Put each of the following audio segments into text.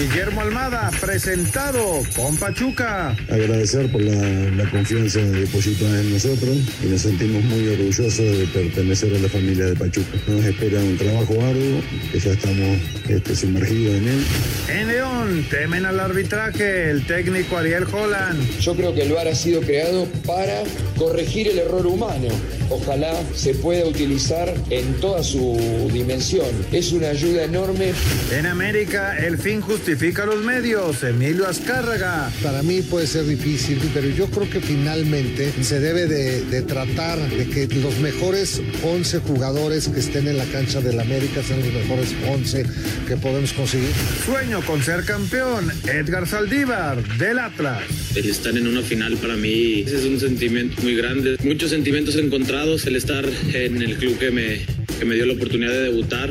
Guillermo Almada, presentado con Pachuca. Agradecer por la, confianza depositada en nosotros y nos sentimos muy orgullosos de pertenecer a la familia de Pachuca. Nos espera un trabajo arduo, que ya estamos este, sumergidos en él. En León temen al arbitraje el técnico Ariel Holland. Yo creo que el VAR ha sido creado para corregir el error humano. Ojalá se pueda utilizar en toda su dimensión. Es una ayuda enorme. En América, el fin justifica los medios. Emilio Azcárraga. Para mí puede ser difícil, pero yo creo que finalmente se debe de, tratar de que los mejores 11 jugadores que estén en la cancha del América sean los mejores 11 que podemos conseguir. Sueño con ser campeón. Edgar Saldívar, del Atlas. El estar en una final para mí es un sentimiento muy grande. Muchos sentimientos encontrados. El estar en el club que me, que me dio la oportunidad de debutar.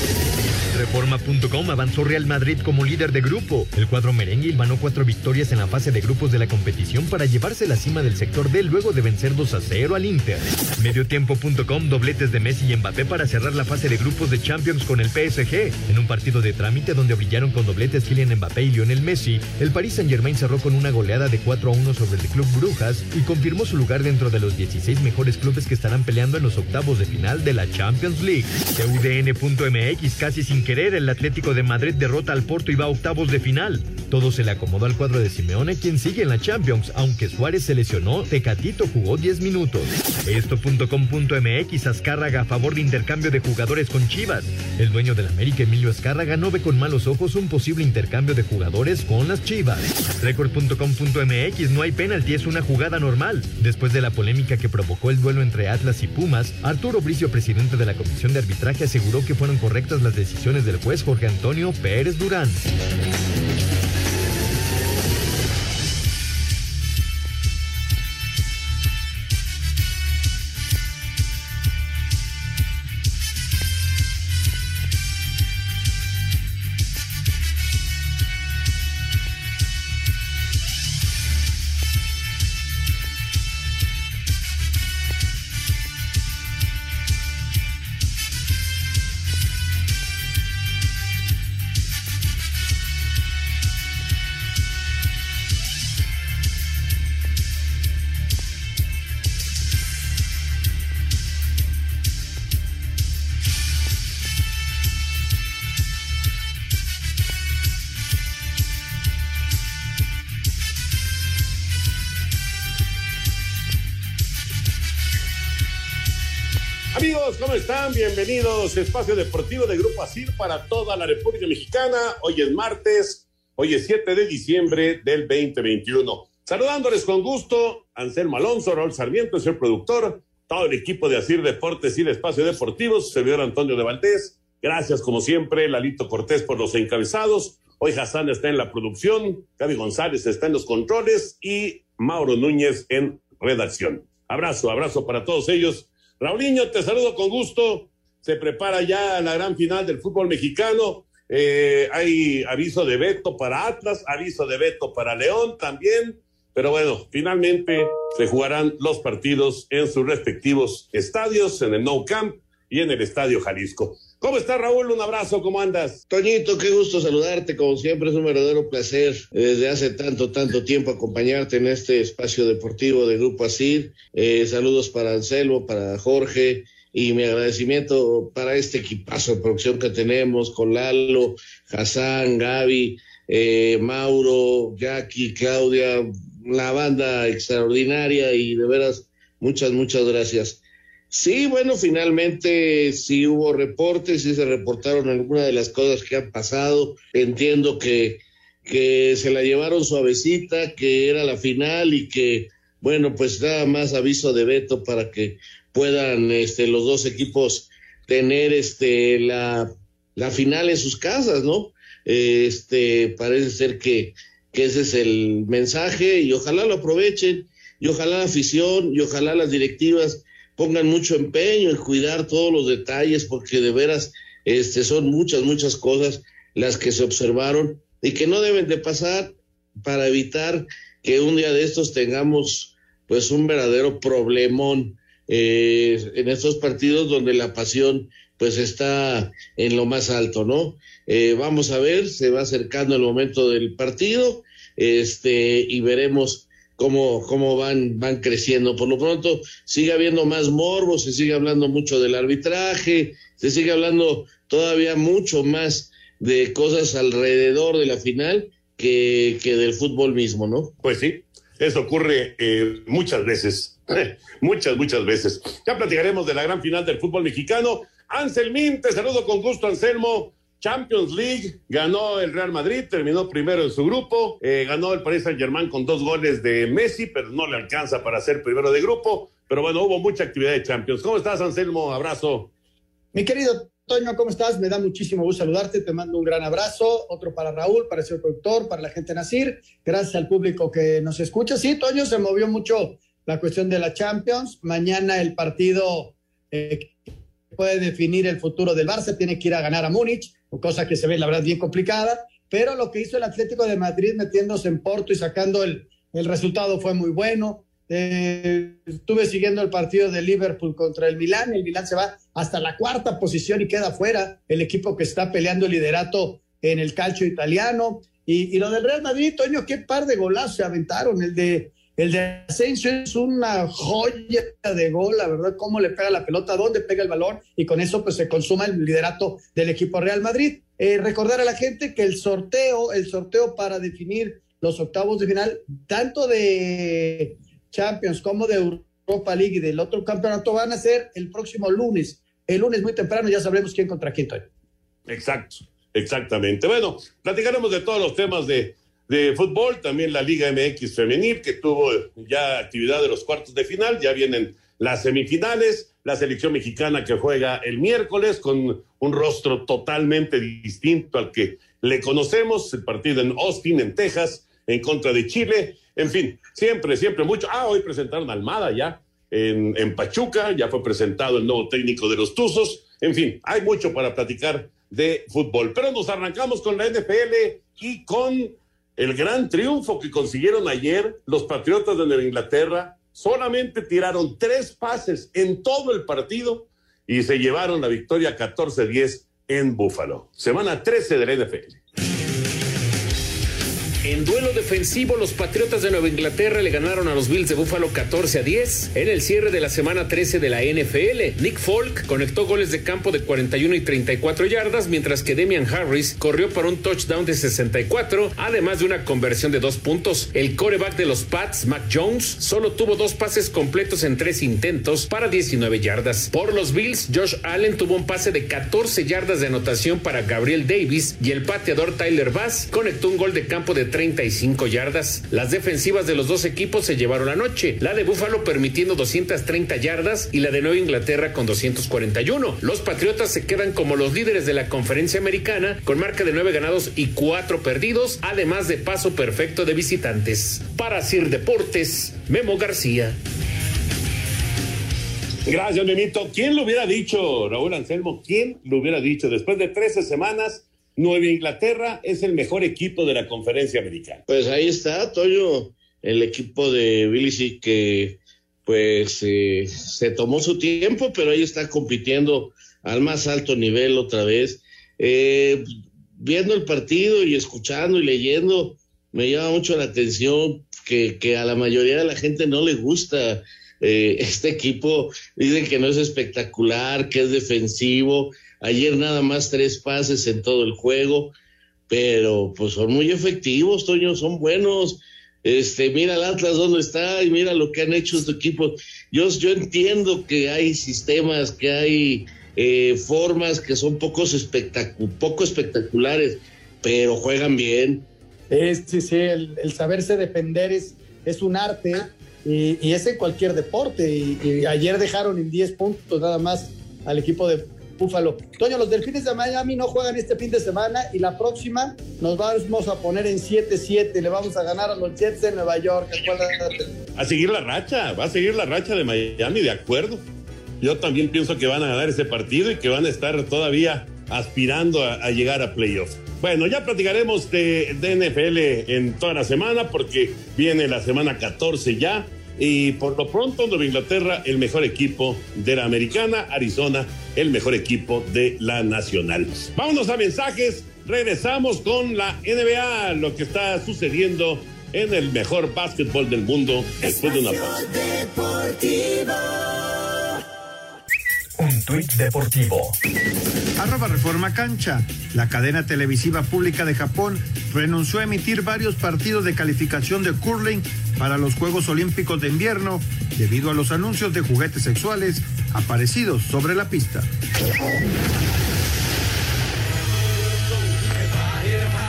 Reforma.com avanzó Real Madrid como líder de grupo. El cuadro merengue ganó cuatro victorias en la fase de grupos de la competición para llevarse la cima del sector D luego de vencer 2 a 0 al Inter. Mediotiempo.com dobletes de Messi y Mbappé para cerrar la fase de grupos de Champions con el PSG. En un partido de trámite donde brillaron con dobletes Kylian Mbappé y Lionel Messi, el Paris Saint-Germain cerró con una goleada de 4 a 1 sobre el Club Brujas y confirmó su lugar dentro de los 16 mejores clubes que estarán peleando en los octavos de final de la Champions League. CUDN.mx casi sin querer, el Atlético de Madrid derrota al Porto y va a octavos de final. Todo se le acomodó al cuadro de Simeone, quien sigue en la Champions, aunque Suárez se lesionó, Tecatito jugó 10 minutos. Esto.com.mx Azcárraga a favor de intercambio de jugadores con Chivas. El dueño del América, Emilio Azcárraga, no ve con malos ojos un posible intercambio de jugadores con las Chivas. Record.com.mx no hay penalti, es una jugada normal. Después de la polémica que provocó el duelo entre Atlas y Pumas, Arturo Bricio, presidente de la Comisión de Arbitraje, aseguró que fueron correctas las decisiones del juez Jorge Antonio Pérez Durán. ¿Cómo están? Bienvenidos a Espacio Deportivo de Grupo ASIR para toda la República Mexicana. Hoy es martes, hoy es 7 de diciembre del 2021. Saludándoles con gusto, Anselmo Alonso, Raúl Sarmiento, el productor, todo el equipo de ASIR Deportes y de Espacio Deportivo, su servidor Antonio de Valdés. Gracias, como siempre, Lalito Cortés por los encabezados. Hoy Hassan está en la producción, Gaby González está en los controles y Mauro Núñez en redacción. Abrazo, abrazo para todos ellos Raulinho, te saludo con gusto. Se prepara ya la gran final del fútbol mexicano. Eh, hay aviso de veto para Atlas, aviso de veto para León también. Pero bueno, finalmente se jugarán los partidos en sus respectivos estadios, en el No Camp y en el Estadio Jalisco. ¿Cómo está Raúl? Un abrazo, ¿cómo andas? Toñito, qué gusto saludarte, como siempre es un verdadero placer desde hace tanto, tanto tiempo acompañarte en este espacio deportivo de Grupo ASIR. Eh, saludos para Anselmo, para Jorge y mi agradecimiento para este equipazo de producción que tenemos con Lalo, Hassan, Gaby, eh, Mauro, Jackie, Claudia, la banda extraordinaria y de veras muchas, muchas gracias. Sí, bueno, finalmente sí hubo reportes, sí se reportaron algunas de las cosas que han pasado. Entiendo que, que se la llevaron suavecita, que era la final y que bueno, pues nada más aviso de veto para que puedan este, los dos equipos tener este, la, la final en sus casas, ¿no? Este, parece ser que, que ese es el mensaje y ojalá lo aprovechen y ojalá la afición y ojalá las directivas pongan mucho empeño en cuidar todos los detalles porque de veras este, son muchas, muchas cosas las que se observaron y que no deben de pasar para evitar que un día de estos tengamos pues un verdadero problemón eh, en estos partidos donde la pasión pues está en lo más alto, ¿no? Eh, vamos a ver, se va acercando el momento del partido, este, y veremos cómo, cómo van, van creciendo. Por lo pronto, sigue habiendo más morbo, se sigue hablando mucho del arbitraje, se sigue hablando todavía mucho más de cosas alrededor de la final que, que del fútbol mismo, ¿no? Pues sí, eso ocurre eh, muchas veces, muchas, muchas veces. Ya platicaremos de la gran final del fútbol mexicano. Anselmín, te saludo con gusto, Anselmo. Champions League, ganó el Real Madrid, terminó primero en su grupo, eh, ganó el Paris Saint Germain con dos goles de Messi, pero no le alcanza para ser primero de grupo. Pero bueno, hubo mucha actividad de Champions. ¿Cómo estás, Anselmo? Abrazo. Mi querido Toño, ¿cómo estás? Me da muchísimo gusto saludarte, te mando un gran abrazo, otro para Raúl, para el señor productor, para la gente Nacir, gracias al público que nos escucha. Sí, Toño, se movió mucho la cuestión de la Champions. Mañana el partido eh, puede definir el futuro del Barça, tiene que ir a ganar a Múnich cosa que se ve, la verdad, bien complicada, pero lo que hizo el Atlético de Madrid metiéndose en Porto y sacando el, el resultado fue muy bueno. Eh, estuve siguiendo el partido de Liverpool contra el Milán, el Milán se va hasta la cuarta posición y queda fuera el equipo que está peleando el liderato en el calcio italiano. Y, y lo del Real Madrid, Toño, qué par de golazos se aventaron, el de el de Asensio es una joya de gol, la verdad, cómo le pega la pelota, dónde pega el balón y con eso pues se consuma el liderato del equipo Real Madrid. Eh, recordar a la gente que el sorteo, el sorteo para definir los octavos de final, tanto de Champions como de Europa League y del otro campeonato van a ser el próximo lunes. El lunes muy temprano ya sabremos quién contra quién. Exacto, exactamente. Bueno, platicaremos de todos los temas de de fútbol, también la Liga MX femenil, que tuvo ya actividad de los cuartos de final, ya vienen las semifinales, la selección mexicana que juega el miércoles con un rostro totalmente distinto al que le conocemos, el partido en Austin, en Texas, en contra de Chile, en fin, siempre, siempre mucho. Ah, hoy presentaron Almada ya en Pachuca, ya fue presentado el nuevo técnico de los Tuzos, en fin, hay mucho para platicar de fútbol, pero nos arrancamos con la NFL y con el gran triunfo que consiguieron ayer los Patriotas de Nueva Inglaterra. Solamente tiraron tres pases en todo el partido y se llevaron la victoria 14-10 en Buffalo. Semana 13 de la NFL. En duelo defensivo, los Patriotas de Nueva Inglaterra le ganaron a los Bills de Buffalo 14 a 10 en el cierre de la semana 13 de la NFL. Nick Folk conectó goles de campo de 41 y 34 yardas, mientras que Demian Harris corrió para un touchdown de 64, además de una conversión de dos puntos. El coreback de los Pats, Mac Jones, solo tuvo dos pases completos en tres intentos para 19 yardas. Por los Bills, Josh Allen tuvo un pase de 14 yardas de anotación para Gabriel Davis y el pateador Tyler Bass conectó un gol de campo de 35 yardas. Las defensivas de los dos equipos se llevaron la noche, la de Buffalo permitiendo 230 yardas y la de Nueva Inglaterra con 241. Los Patriotas se quedan como los líderes de la conferencia americana con marca de 9 ganados y 4 perdidos, además de paso perfecto de visitantes. Para Sir Deportes, Memo García. Gracias, Memito. ¿Quién lo hubiera dicho, Raúl Anselmo? ¿Quién lo hubiera dicho? Después de 13 semanas, Nueva Inglaterra es el mejor equipo de la conferencia americana. Pues ahí está, Toyo, el equipo de Billy que pues eh, se tomó su tiempo, pero ahí está compitiendo al más alto nivel otra vez. Eh, viendo el partido y escuchando y leyendo, me llama mucho la atención que, que a la mayoría de la gente no le gusta eh, este equipo. Dicen que no es espectacular, que es defensivo. Ayer nada más tres pases en todo el juego, pero pues son muy efectivos, Toño, son buenos. Este, mira el Atlas dónde está y mira lo que han hecho estos equipos. Yo, yo entiendo que hay sistemas, que hay eh, formas que son poco espectaculares, pero juegan bien. sí, sí, el, el, saberse defender es, es un arte y, es en cualquier deporte. Y, ayer dejaron en 10 puntos nada más al equipo de Búfalo. Toño, los Delfines de Miami no juegan este fin de semana y la próxima nos vamos a poner en 7-7. Le vamos a ganar a los Jets de Nueva York. A seguir la racha, va a seguir la racha de Miami, de acuerdo. Yo también pienso que van a ganar ese partido y que van a estar todavía aspirando a, llegar a playoffs. Bueno, ya platicaremos de, de, NFL en toda la semana porque viene la semana 14 ya. Y por lo pronto, Nueva Inglaterra, el mejor equipo de la americana, Arizona, el mejor equipo de la nacional. Vámonos a mensajes. Regresamos con la NBA, lo que está sucediendo en el mejor básquetbol del mundo después de una pausa. Un tuit deportivo. Arroba Reforma Cancha. La cadena televisiva pública de Japón renunció a emitir varios partidos de calificación de curling para los Juegos Olímpicos de Invierno debido a los anuncios de juguetes sexuales aparecidos sobre la pista.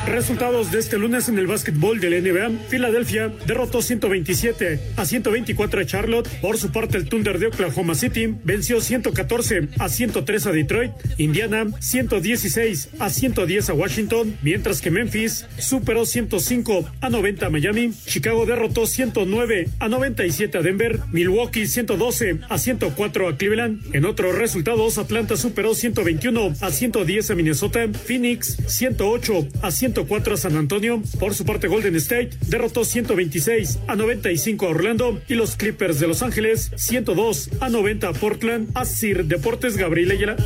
Resultados de este lunes en el básquetbol de la NBA. Filadelfia derrotó 127 a 124 a Charlotte. Por su parte, el Thunder de Oklahoma City venció 114 a 103 a Detroit. Indiana 116 a 110 a Washington. Mientras que Memphis superó 105 a 90 a Miami. Chicago derrotó 109 a 97 a Denver. Milwaukee 112 a 104 a Cleveland. En otros resultados, Atlanta superó 121 a 110 a Minnesota. Phoenix 108 a 104 4 a San Antonio. Por su parte, Golden State derrotó 126 a 95 a Orlando y los Clippers de Los Ángeles 102 a 90 a Portland. A Sir Deportes Gabriel Ayala.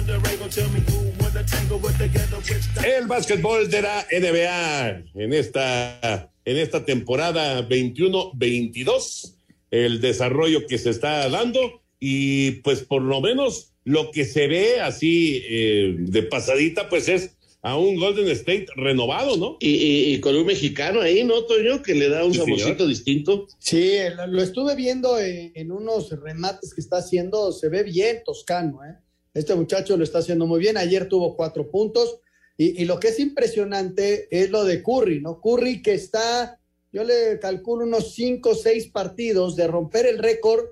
El básquetbol de la NBA en esta, en esta temporada 21-22, el desarrollo que se está dando y pues por lo menos lo que se ve así eh, de pasadita pues es a un Golden State renovado, ¿no? Y, con un mexicano ahí, ¿no, Toño? Que le da un saborcito distinto. Sí, lo estuve viendo en, unos remates que está haciendo, se ve bien toscano, ¿eh? Este muchacho lo está haciendo muy bien, ayer tuvo cuatro puntos, y, y lo que es impresionante es lo de Curry, ¿no? Curry que está, yo le calculo unos cinco o seis partidos de romper el récord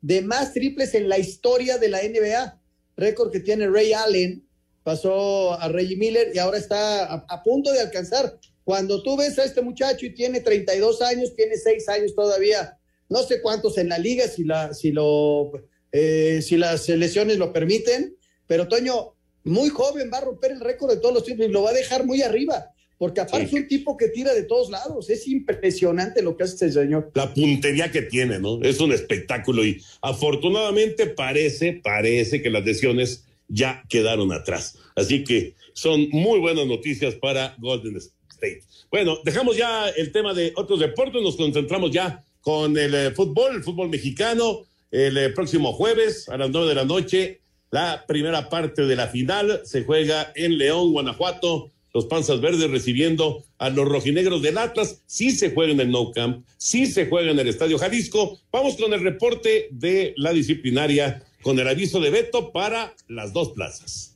de más triples en la historia de la NBA, récord que tiene Ray Allen, pasó a Reggie Miller y ahora está a, punto de alcanzar. Cuando tú ves a este muchacho y tiene 32 años, tiene 6 años todavía, no sé cuántos en la liga, si, la, si, lo, eh, si las lesiones lo permiten, pero Toño, muy joven, va a romper el récord de todos los tiempos y lo va a dejar muy arriba. Porque aparte es un tipo que tira de todos lados. Es impresionante lo que hace este señor. La puntería que tiene, ¿no? Es un espectáculo y afortunadamente parece, parece que las lesiones ya quedaron atrás. Así que son muy buenas noticias para Golden State. Bueno, dejamos ya el tema de otros deportes, nos concentramos ya con el eh, fútbol, el fútbol mexicano. El eh, próximo jueves a las nueve de la noche, la primera parte de la final se juega en León, Guanajuato. Los Panzas Verdes recibiendo a los rojinegros del Atlas. Sí se juega en el No Camp, sí se juega en el Estadio Jalisco. Vamos con el reporte de la disciplinaria con el aviso de veto para las dos plazas.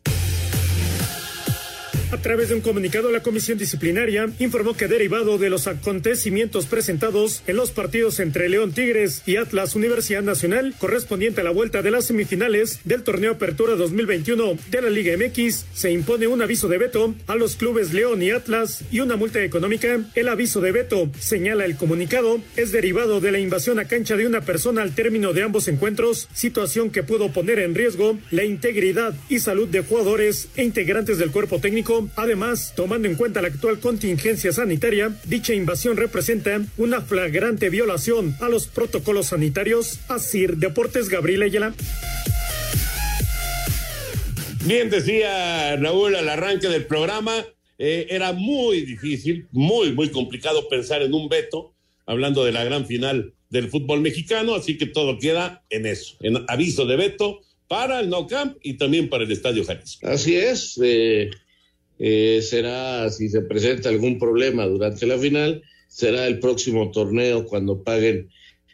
A través de un comunicado, la Comisión Disciplinaria informó que derivado de los acontecimientos presentados en los partidos entre León Tigres y Atlas Universidad Nacional, correspondiente a la vuelta de las semifinales del torneo Apertura 2021 de la Liga MX, se impone un aviso de veto a los clubes León y Atlas y una multa económica. El aviso de veto, señala el comunicado, es derivado de la invasión a cancha de una persona al término de ambos encuentros, situación que pudo poner en riesgo la integridad y salud de jugadores e integrantes del cuerpo técnico Además, tomando en cuenta la actual contingencia sanitaria, dicha invasión representa una flagrante violación a los protocolos sanitarios. Así, Deportes Gabriel Ayala. Bien decía Raúl al arranque del programa, eh, era muy difícil, muy, muy complicado pensar en un veto, hablando de la gran final del fútbol mexicano, así que todo queda en eso, en aviso de veto para el No Camp y también para el Estadio Jalisco. Así es, eh, eh, será, si se presenta algún problema durante la final, será el próximo torneo cuando paguen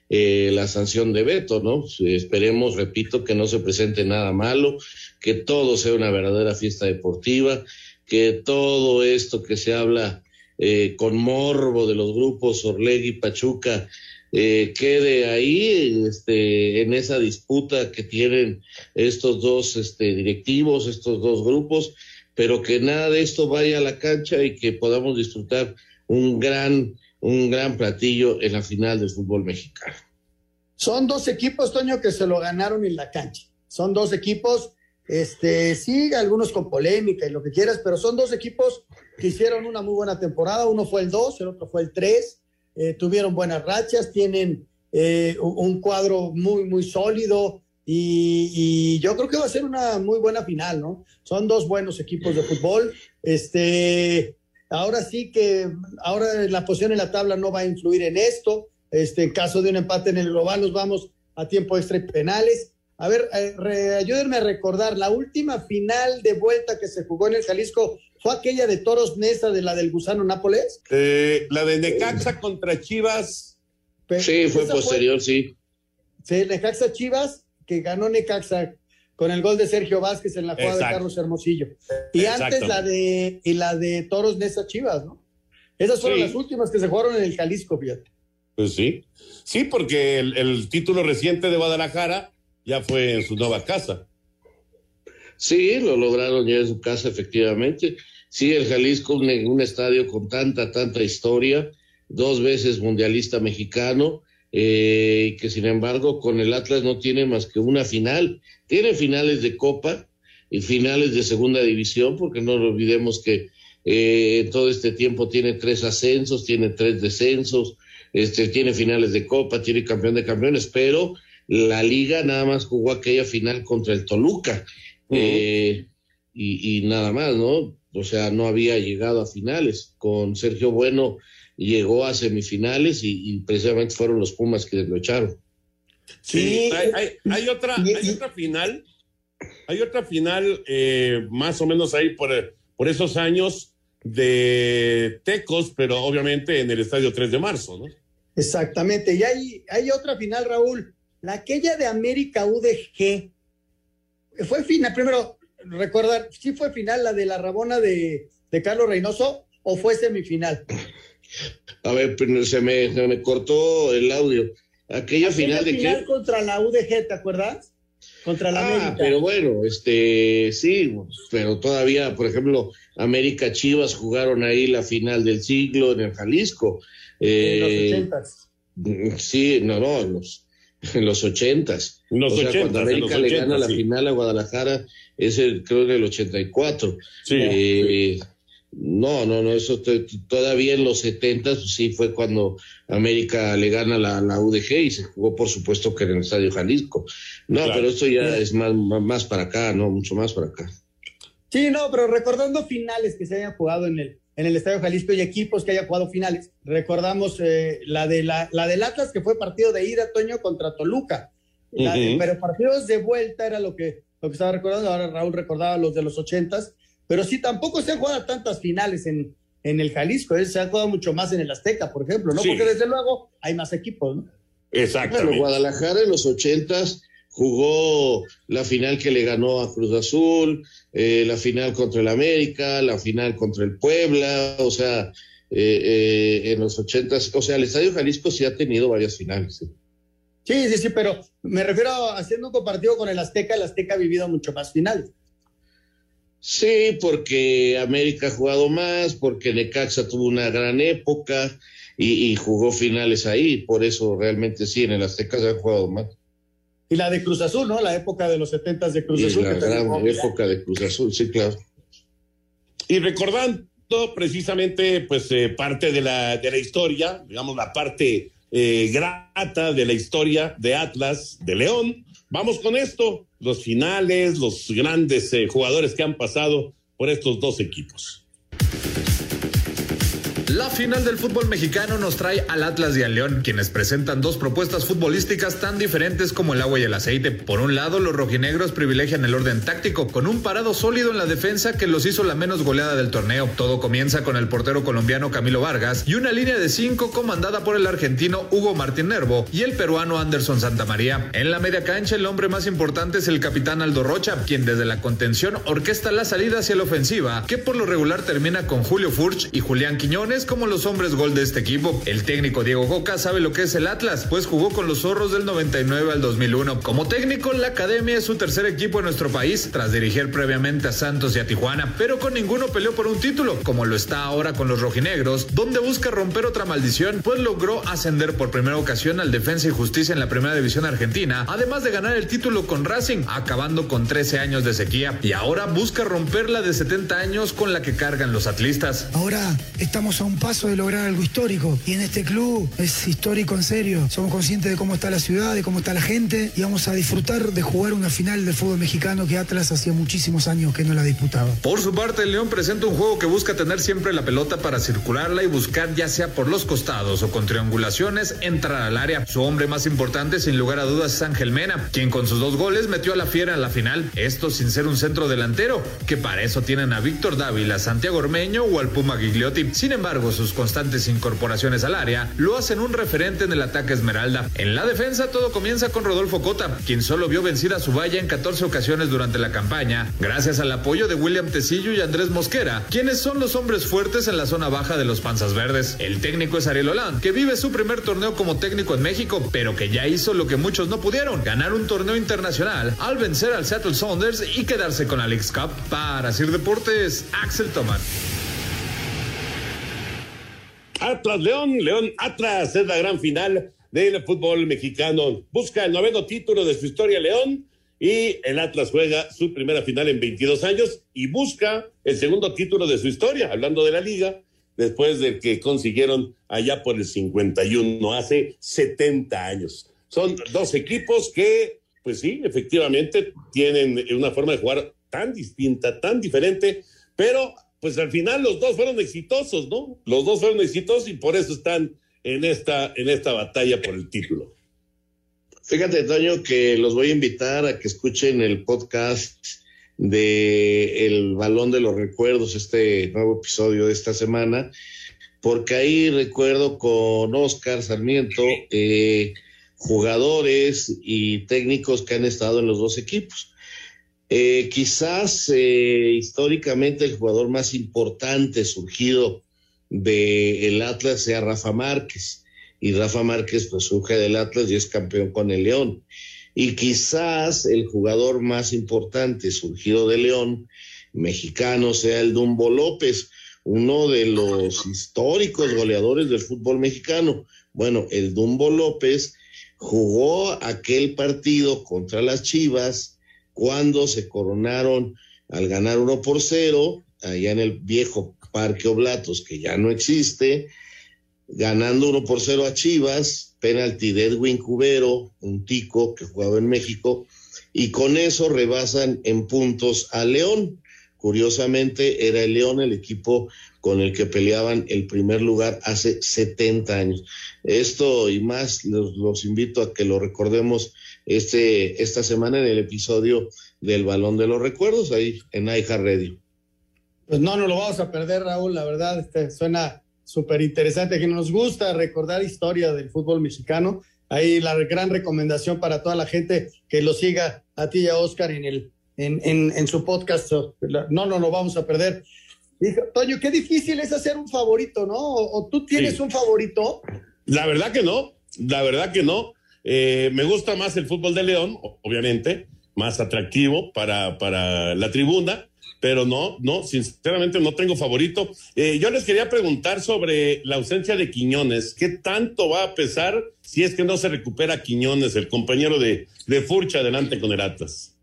eh, la sanción de veto, ¿no? Esperemos, repito, que no se presente nada malo, que todo sea una verdadera fiesta deportiva, que todo esto que se habla eh, con morbo de los grupos Orlegui, Pachuca, eh, quede ahí este, en esa disputa que tienen estos dos este, directivos, estos dos grupos, pero que nada de esto vaya a la cancha y que podamos disfrutar un gran, un gran platillo en la final del fútbol mexicano. Son dos equipos, Toño, que se lo ganaron en la cancha. Son dos equipos, este, sí, algunos con polémica y lo que quieras, pero son dos equipos que hicieron una muy buena temporada. Uno fue el 2, el otro fue el 3 eh, tuvieron buenas rachas, tienen eh, un cuadro muy, muy sólido y, yo creo que va a ser una muy buena final, ¿no? Son dos buenos equipos de fútbol. Este, ahora sí que, ahora la posición en la tabla no va a influir en esto. Este, en caso de un empate en el global, nos vamos a tiempo extra y penales. A ver, eh, ayúdenme a recordar, la última final de vuelta que se jugó en el Jalisco ¿Fue aquella de Toros Nesa de la del Gusano Nápoles? Eh, la de Necaxa contra Chivas. sí, fue posterior, sí. Sí, Necaxa Chivas, que ganó Necaxa con el gol de Sergio Vázquez en la jugada de Carlos Hermosillo. Y antes la de, y la de Toros Nesa Chivas, ¿no? Esas fueron las últimas que se jugaron en el Jalisco, fíjate. Pues sí. Sí, porque el, el título reciente de Guadalajara ya fue en su nueva casa. Sí, lo lograron ya en su casa, efectivamente. Sí, el Jalisco, un, un estadio con tanta, tanta historia, dos veces mundialista mexicano, eh, que sin embargo con el Atlas no tiene más que una final. Tiene finales de Copa y finales de Segunda División, porque no olvidemos que eh, todo este tiempo tiene tres ascensos, tiene tres descensos, este, tiene finales de Copa, tiene campeón de campeones, pero la liga nada más jugó aquella final contra el Toluca eh, y, nada más, ¿no? O sea, no había llegado a finales. Con Sergio Bueno llegó a semifinales y, precisamente fueron los Pumas que lo echaron. Sí, hay, otra, hay otra final, hay otra final eh, más o menos ahí por, por esos años de Tecos, pero obviamente en el estadio 3 de marzo, ¿no? Exactamente, y hay, hay otra final, Raúl, la aquella de América UDG, fue final, primero, recordar, ¿sí fue final la de la Rabona de, Carlos Reynoso o fue semifinal? A ver, se me, se me cortó el audio. Aquella, final de final contra la UDG, ¿te acuerdas? Contra la ah, América. Pero bueno, este, sí, pero todavía, por ejemplo, América Chivas jugaron ahí la final del siglo en el Jalisco. en los eh, ochentas. Sí, no, no, los, en los ochentas. Los o sea, cuando América le gana la final a Guadalajara es el, creo que el 84. Sí. Eh, no, no, no, eso todavía en los 70 sí fue cuando América le gana la, la, UDG y se jugó por supuesto que en el Estadio Jalisco. No, pero esto ya es más, más para acá, ¿no? Mucho más para acá. Sí, no, pero recordando finales que se hayan jugado en el, en el Estadio Jalisco y equipos que hayan jugado finales. Recordamos eh, la, de la, la, del Atlas, que fue partido de ida, Toño, contra Toluca. pero partidos de vuelta era lo que, lo que estaba recordando. Ahora Raúl recordaba los de los ochentas. Pero sí, tampoco se han jugado tantas finales en, en el Jalisco. ¿eh? Se han jugado mucho más en el Azteca, por ejemplo, ¿no? Porque desde luego hay más equipos, ¿no? Exactamente. Guadalajara en los ochentas jugó la final que le ganó a Cruz Azul, eh, la final contra el América, la final contra el Puebla, o sea, eh, eh, en los ochentas, o sea, el Estadio Jalisco sí ha tenido varias finales. Sí, sí, sí, pero me refiero a haciendo un compartido con el Azteca, el Azteca ha vivido mucho más finales. Sí, porque América ha jugado más, porque Necaxa tuvo una gran época y, y jugó finales ahí, por eso realmente sí, en el Azteca se ha jugado más. Y la de Cruz Azul, ¿no? La época de los setentas de Cruz Azul. La gran época de Cruz Azul, sí, claro. Y recordando precisamente, pues, eh, parte de la, de la historia, digamos, la parte eh, grata de la historia de Atlas, de León. Vamos con esto, los finales, los grandes eh, jugadores que han pasado por estos dos equipos. La final del fútbol mexicano nos trae al Atlas y al León, quienes presentan dos propuestas futbolísticas tan diferentes como el agua y el aceite. Por un lado, los rojinegros privilegian el orden táctico, con un parado sólido en la defensa que los hizo la menos goleada del torneo. Todo comienza con el portero colombiano Camilo Vargas y una línea de cinco comandada por el argentino Hugo Martín Nervo y el peruano Anderson Santamaría. En la media cancha, el hombre más importante es el capitán Aldo Rocha, quien desde la contención orquesta la salida hacia la ofensiva, que por lo regular termina con Julio Furch y Julián Quiñones es como los hombres gol de este equipo. El técnico Diego Coca sabe lo que es el Atlas, pues jugó con los zorros del 99 al 2001. Como técnico, la academia es su tercer equipo en nuestro país, tras dirigir previamente a Santos y a Tijuana, pero con ninguno peleó por un título, como lo está ahora con los rojinegros, donde busca romper otra maldición, pues logró ascender por primera ocasión al Defensa y Justicia en la primera división argentina, además de ganar el título con Racing, acabando con 13 años de sequía, y ahora busca romper la de 70 años con la que cargan los atlistas. Ahora estamos a un paso de lograr algo histórico, y en este club es histórico en serio. Somos conscientes de cómo está la ciudad, de cómo está la gente, y vamos a disfrutar de jugar una final del fútbol mexicano que Atlas hacía muchísimos años que no la disputaba. Por su parte, el León presenta un juego que busca tener siempre la pelota para circularla y buscar ya sea por los costados o con triangulaciones entrar al área. Su hombre más importante sin lugar a dudas es Ángel Mena, quien con sus dos goles metió a la fiera en la final. Esto sin ser un centro delantero, que para eso tienen a Víctor Dávila, Santiago Ormeño o al Puma Gigliotti. Sin embargo, sus constantes incorporaciones al área lo hacen un referente en el ataque Esmeralda. En la defensa todo comienza con Rodolfo Cota, quien solo vio vencida su valla en 14 ocasiones durante la campaña, gracias al apoyo de William Tecillo y Andrés Mosquera, quienes son los hombres fuertes en la zona baja de los Panzas Verdes. El técnico es Ariel Holand, que vive su primer torneo como técnico en México, pero que ya hizo lo que muchos no pudieron, ganar un torneo internacional al vencer al Seattle Saunders y quedarse con League's Cup. Para Sir Deportes, Axel Tomar. Atlas León, León Atlas es la gran final del fútbol mexicano. Busca el noveno título de su historia León y el Atlas juega su primera final en 22 años y busca el segundo título de su historia, hablando de la liga, después de que consiguieron allá por el 51, hace 70 años. Son dos equipos que, pues sí, efectivamente tienen una forma de jugar tan distinta, tan diferente, pero pues al final los dos fueron exitosos, ¿no? Los dos fueron exitosos y por eso están en esta, en esta batalla por el título. Fíjate, Toño, que los voy a invitar a que escuchen el podcast de El Balón de los Recuerdos, este nuevo episodio de esta semana, porque ahí recuerdo con Oscar Sarmiento eh, jugadores y técnicos que han estado en los dos equipos. Eh, quizás eh, históricamente el jugador más importante surgido del Atlas sea Rafa Márquez y Rafa Márquez pues surge del Atlas y es campeón con el León. Y quizás el jugador más importante surgido de León, mexicano, sea el Dumbo López, uno de los históricos goleadores del fútbol mexicano. Bueno, el Dumbo López jugó aquel partido contra las Chivas cuando se coronaron al ganar uno por cero, allá en el viejo Parque Oblatos, que ya no existe, ganando uno por cero a Chivas, penalti de Edwin Cubero, un tico que jugaba en México, y con eso rebasan en puntos a León. Curiosamente, era el León el equipo con el que peleaban el primer lugar hace 70 años. Esto y más los, los invito a que lo recordemos este, esta semana en el episodio del Balón de los Recuerdos, ahí en Aija Radio. Pues no, no lo vamos a perder, Raúl, la verdad, este, suena súper interesante, que nos gusta recordar historia del fútbol mexicano. Ahí la gran recomendación para toda la gente que lo siga a ti y a Oscar en, el, en, en, en su podcast. No, no lo vamos a perder. Hijo, Toño, qué difícil es hacer un favorito, ¿no? ¿O, o tú tienes Sí. un favorito? La verdad que no, la verdad que no. Eh, me gusta más el fútbol de León, obviamente, más atractivo para, para la tribuna, pero no, no, sinceramente no tengo favorito. Eh, yo les quería preguntar sobre la ausencia de Quiñones. ¿Qué tanto va a pesar si es que no se recupera Quiñones, el compañero de, de Furcha, adelante con el Atlas?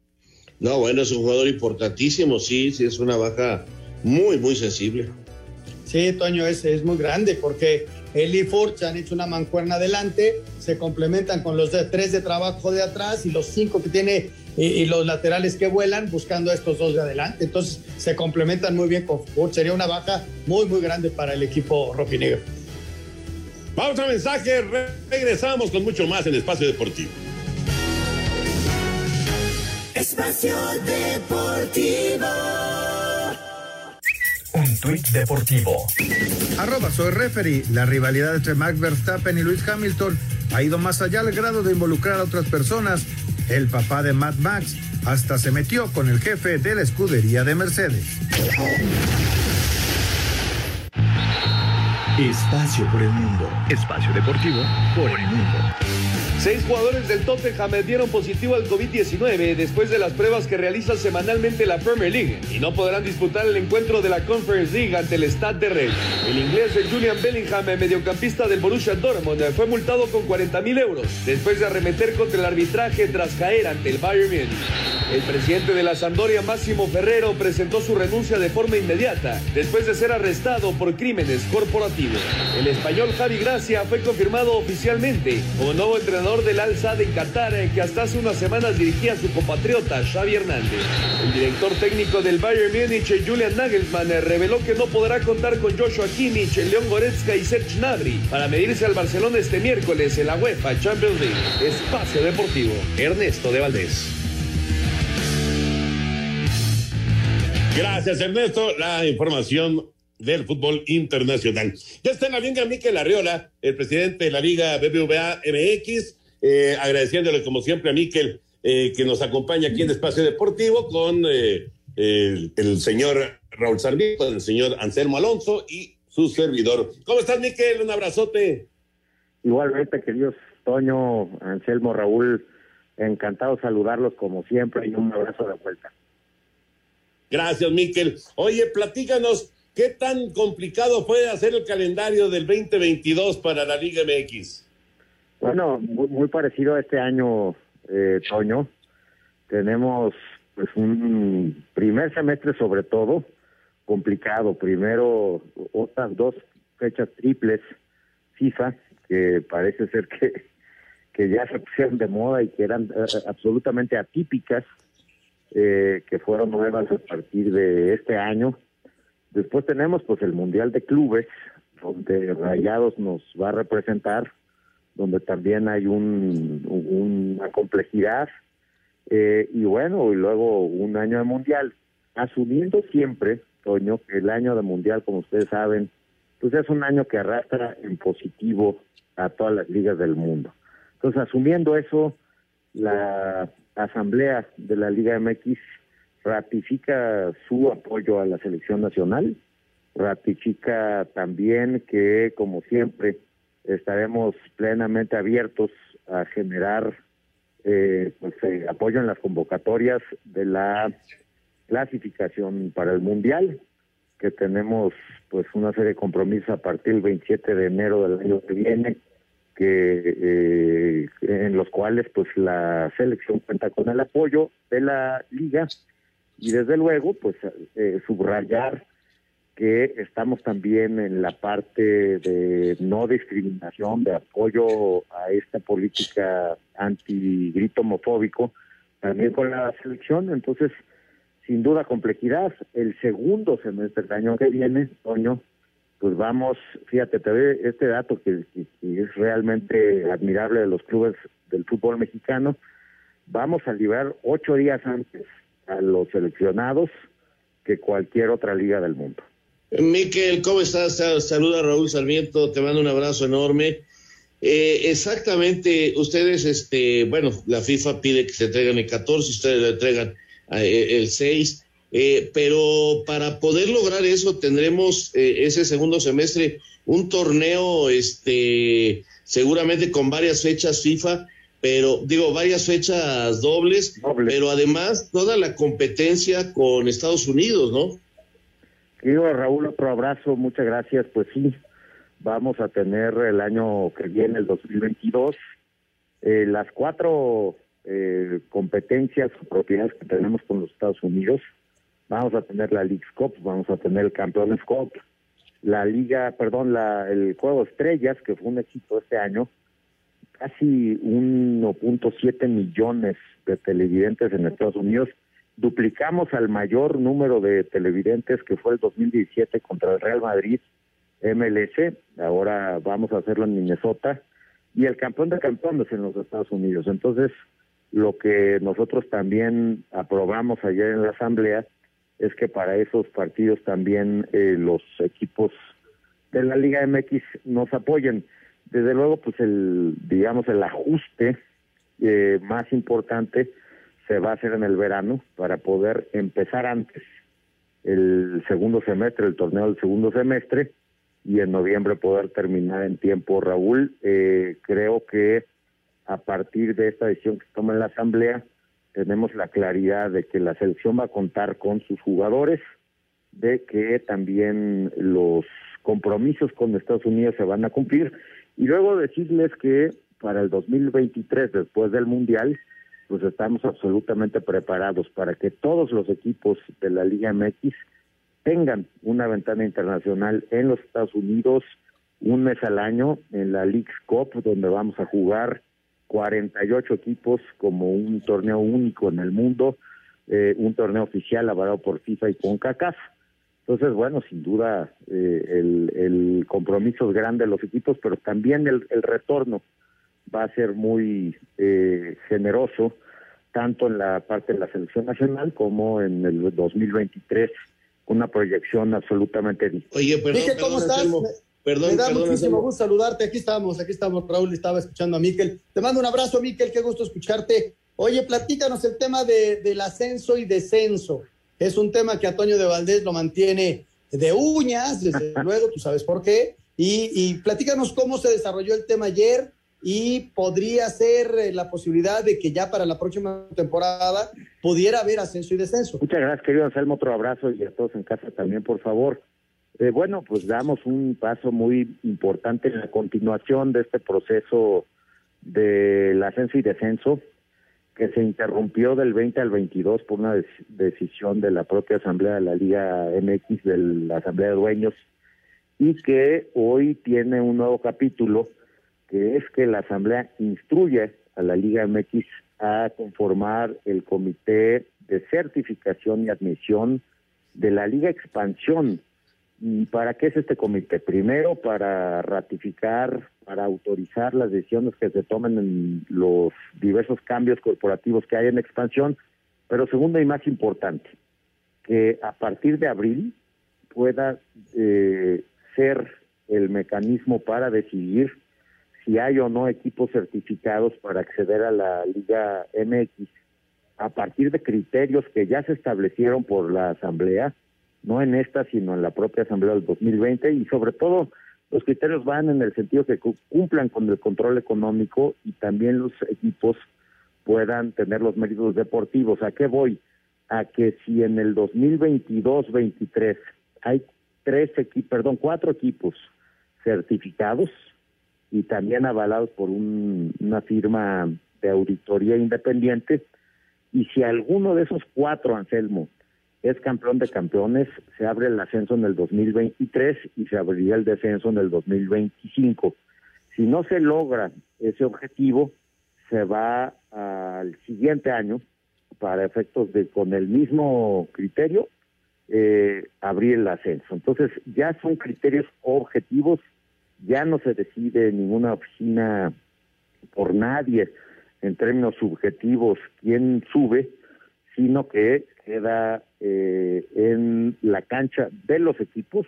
No, bueno, es un jugador importantísimo, sí, sí, es una baja muy, muy sensible. Sí, Toño, es, es muy grande porque él y Furch han hecho una mancuerna adelante, se complementan con los de, tres de trabajo de atrás y los cinco que tiene y, y los laterales que vuelan buscando a estos dos de adelante. Entonces se complementan muy bien con Furch. Sería una baja muy, muy grande para el equipo rojinegro. Vamos a mensaje, re- regresamos con mucho más en Espacio Deportivo. Espacio Deportivo. Un tuit deportivo. Arroba soy referee. La rivalidad entre Max Verstappen y Lewis Hamilton ha ido más allá al grado de involucrar a otras personas. El papá de Mad Max hasta se metió con el jefe de la escudería de Mercedes. Espacio por el mundo. Espacio deportivo por el mundo. Seis jugadores del Tottenham dieron positivo al COVID-19 después de las pruebas que realiza semanalmente la Premier League y no podrán disputar el encuentro de la Conference League ante el Stade de Rennes. El inglés Julian Bellingham, mediocampista del Borussia Dortmund, fue multado con 40 mil euros después de arremeter contra el arbitraje tras caer ante el Bayern Munich. El presidente de la Sampdoria, Máximo Ferrero, presentó su renuncia de forma inmediata después de ser arrestado por crímenes corporativos. El español Javi Gracia fue confirmado oficialmente como nuevo entrenador del Al Sadd en Qatar, eh, que hasta hace unas semanas dirigía a su compatriota Xavi Hernández. El director técnico del Bayern Múnich, Julian Nagelsmann, eh, reveló que no podrá contar con Joshua Kimmich, León Goretzka y Serge Gnabry para medirse al Barcelona este miércoles en la UEFA Champions League. Espacio Deportivo, Ernesto de Valdés. Gracias, Ernesto. La información del fútbol internacional. Ya está en la línea Miquel Arriola, el presidente de la Liga BBVA MX, eh, agradeciéndole como siempre a Miquel eh, que nos acompaña aquí en Espacio Deportivo con eh, el, el, señor Raúl Sarmiento, el señor Anselmo Alonso y su servidor. ¿Cómo estás, Miquel? Un abrazote. Igualmente, queridos Toño, Anselmo, Raúl, encantado saludarlos como siempre y un abrazo de vuelta. Gracias, Miquel. Oye, platícanos, ¿qué tan complicado fue hacer el calendario del 2022 para la Liga MX? Bueno, muy, muy parecido a este año, eh, Toño. Tenemos pues un primer semestre sobre todo complicado. Primero otras dos fechas triples FIFA que parece ser que, que ya se pusieron de moda y que eran eh, absolutamente atípicas, eh, que fueron nuevas a partir de este año. Después tenemos pues el Mundial de Clubes, donde Rayados nos va a representar donde también hay un, una complejidad. Eh, y bueno, y luego un año de mundial, asumiendo siempre, Toño, que el año de mundial, como ustedes saben, pues es un año que arrastra en positivo a todas las ligas del mundo. Entonces, asumiendo eso, la Asamblea de la Liga MX ratifica su apoyo a la selección nacional, ratifica también que, como siempre, estaremos plenamente abiertos a generar eh, pues, eh, apoyo en las convocatorias de la clasificación para el mundial que tenemos pues una serie de compromisos a partir del 27 de enero del año que viene que eh, en los cuales pues la selección cuenta con el apoyo de la liga. Y desde luego pues eh, subrayar que estamos también en la parte de no discriminación, de apoyo a esta política anti-grito homofóbico, también con la selección. Entonces, sin duda, complejidad. El segundo semestre del año que viene, Toño, pues vamos, fíjate, te ve este dato que, que es realmente admirable de los clubes del fútbol mexicano. Vamos a liberar ocho días antes a los seleccionados que cualquier otra liga del mundo. Miquel, ¿cómo estás? Saluda Raúl Sarmiento, te mando un abrazo enorme. Eh, exactamente, ustedes, este, bueno, la FIFA pide que se entreguen el 14, ustedes le entregan eh, el 6, eh, pero para poder lograr eso tendremos eh, ese segundo semestre un torneo, este, seguramente con varias fechas FIFA, pero digo, varias fechas dobles, pero además toda la competencia con Estados Unidos, ¿no? Querido Raúl, otro abrazo, muchas gracias. Pues sí, vamos a tener el año que viene, el 2022, eh, las cuatro eh, competencias o propiedades que tenemos con los Estados Unidos. Vamos a tener la League Cup, vamos a tener el Campeones Cup, la Liga, perdón, la, el Juego Estrellas, que fue un éxito este año, casi 1.7 millones de televidentes en Estados Unidos duplicamos al mayor número de televidentes que fue el 2017 contra el Real Madrid MLS, ahora vamos a hacerlo en Minnesota, y el campeón de campeones en los Estados Unidos. Entonces, lo que nosotros también aprobamos ayer en la Asamblea es que para esos partidos también eh, los equipos de la Liga MX nos apoyen. Desde luego, pues el, digamos, el ajuste eh, más importante se va a hacer en el verano para poder empezar antes el segundo semestre, el torneo del segundo semestre, y en noviembre poder terminar en tiempo. Raúl, eh, creo que a partir de esta decisión que toma la Asamblea, tenemos la claridad de que la selección va a contar con sus jugadores, de que también los compromisos con Estados Unidos se van a cumplir y luego decirles que para el 2023, después del Mundial, pues estamos absolutamente preparados para que todos los equipos de la Liga MX tengan una ventana internacional en los Estados Unidos un mes al año en la League Cup, donde vamos a jugar 48 equipos como un torneo único en el mundo, eh, un torneo oficial avalado por FIFA y CONCACAF. Entonces, bueno, sin duda eh, el, el, compromiso es grande de los equipos, pero también el, el retorno va a ser muy eh, generoso, tanto en la parte de la selección nacional como en el 2023, con una proyección absolutamente distinta. Oye, perdón, ¿cómo estás? Perdón, me da muchísimo gusto saludarte. Aquí estamos, aquí estamos. Raúl estaba escuchando a Miquel. Te mando un abrazo, Miquel. Qué gusto escucharte. Oye, platícanos el tema de, del ascenso y descenso. Es un tema que Antonio de Valdés lo mantiene de uñas, desde luego, tú sabes por qué. Y, y platícanos cómo se desarrolló el tema ayer y podría ser eh, la posibilidad de que ya para la próxima temporada pudiera haber ascenso y descenso. Muchas gracias, querido Anselmo. Otro abrazo y a todos en casa también, por favor. Eh, bueno, pues damos un paso muy importante en la continuación de este proceso del ascenso y descenso que se interrumpió del 20 al 22 por una decisión de la propia Asamblea de la Liga MX, de la Asamblea de Dueños, y que hoy tiene un nuevo capítulo, que es que la Asamblea instruye a la Liga MX a conformar el Comité de Certificación y Admisión de la Liga Expansión ¿Y para qué es este comité? Primero, para ratificar, para autorizar las decisiones que se tomen en los diversos cambios corporativos que hay en expansión, pero segundo y más importante, que a partir de abril pueda eh, ser el mecanismo para decidir si hay o no equipos certificados para acceder a la Liga MX a partir de criterios que ya se establecieron por la Asamblea no en esta, sino en la propia Asamblea del 2020 y sobre todo los criterios van en el sentido que cumplan con el control económico y también los equipos puedan tener los méritos deportivos. ¿A qué voy? A que si en el 2022-23 hay tres equipos, perdón, cuatro equipos certificados y también avalados por una firma de auditoría independiente, y si alguno de esos cuatro, Anselmo, es campeón de campeones, se abre el ascenso en el 2023 y se abriría el descenso en el 2025. Si no se logra ese objetivo, se va al siguiente año para efectos de con el mismo criterio eh, abrir el ascenso. Entonces ya son criterios objetivos, ya no se decide en ninguna oficina por nadie en términos subjetivos quién sube, sino que queda eh, en la cancha de los equipos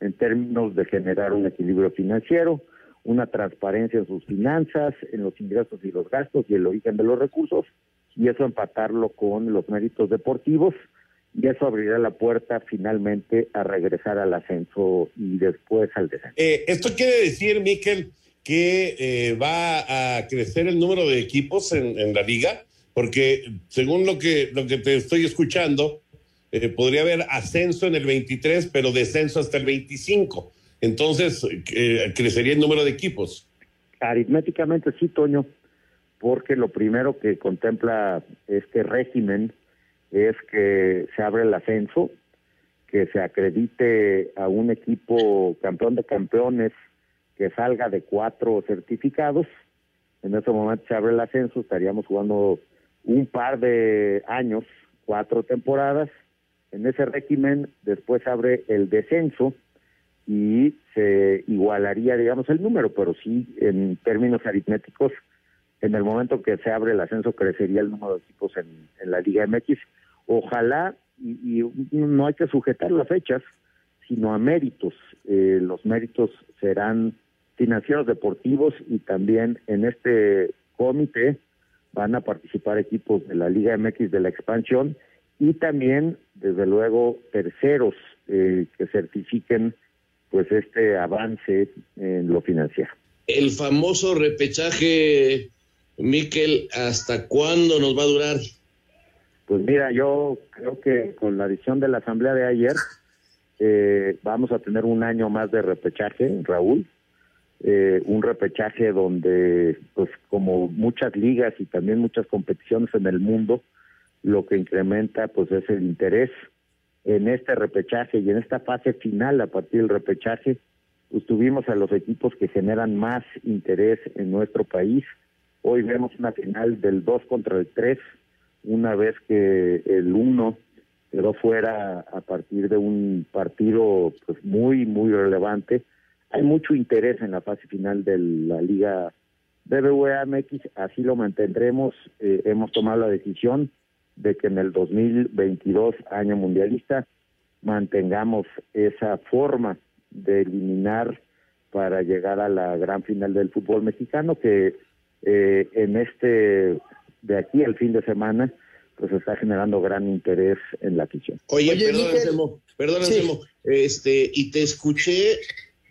en términos de generar un equilibrio financiero, una transparencia en sus finanzas, en los ingresos y los gastos y el origen de los recursos, y eso empatarlo con los méritos deportivos, y eso abrirá la puerta finalmente a regresar al ascenso y después al descenso. Eh, esto quiere decir, Miquel, que eh, va a crecer el número de equipos en, en la liga porque según lo que, lo que te estoy escuchando, eh, podría haber ascenso en el 23, pero descenso hasta el 25. Entonces, eh, crecería el número de equipos. Aritméticamente sí, Toño, porque lo primero que contempla este régimen es que se abre el ascenso, que se acredite a un equipo campeón de campeones que salga de cuatro certificados. En ese momento se abre el ascenso, estaríamos jugando un par de años, cuatro temporadas. En ese régimen después abre el descenso y se igualaría, digamos, el número, pero sí en términos aritméticos, en el momento que se abre el ascenso crecería el número de equipos en, la Liga MX. Ojalá, y, no hay que sujetar las fechas, sino a méritos. Eh, los méritos serán financieros deportivos y también en este comité van a participar equipos de la Liga MX de la expansión y también, desde luego, terceros eh, que certifiquen pues este avance en lo financiero. El famoso repechaje, Miquel, ¿hasta cuándo nos va a durar? Pues mira, yo creo que con la decisión de la asamblea de ayer eh, vamos a tener un año más de repechaje, Raúl. Eh, un repechaje donde, pues como muchas ligas y también muchas competiciones en el mundo, lo que incrementa pues es el interés en este repechaje y en esta fase final a partir del repechaje, pues tuvimos a los equipos que generan más interés en nuestro país. Hoy vemos una final del 2 contra el 3, una vez que el 1 quedó fuera a partir de un partido pues muy, muy relevante. Hay mucho interés en la fase final de la Liga BBVA MX, así lo mantendremos. Eh, hemos tomado la decisión de que en el 2022, año mundialista, mantengamos esa forma de eliminar para llegar a la gran final del fútbol mexicano que eh, en este de aquí al fin de semana pues está generando gran interés en la afición. Oye, perdón, este, y te escuché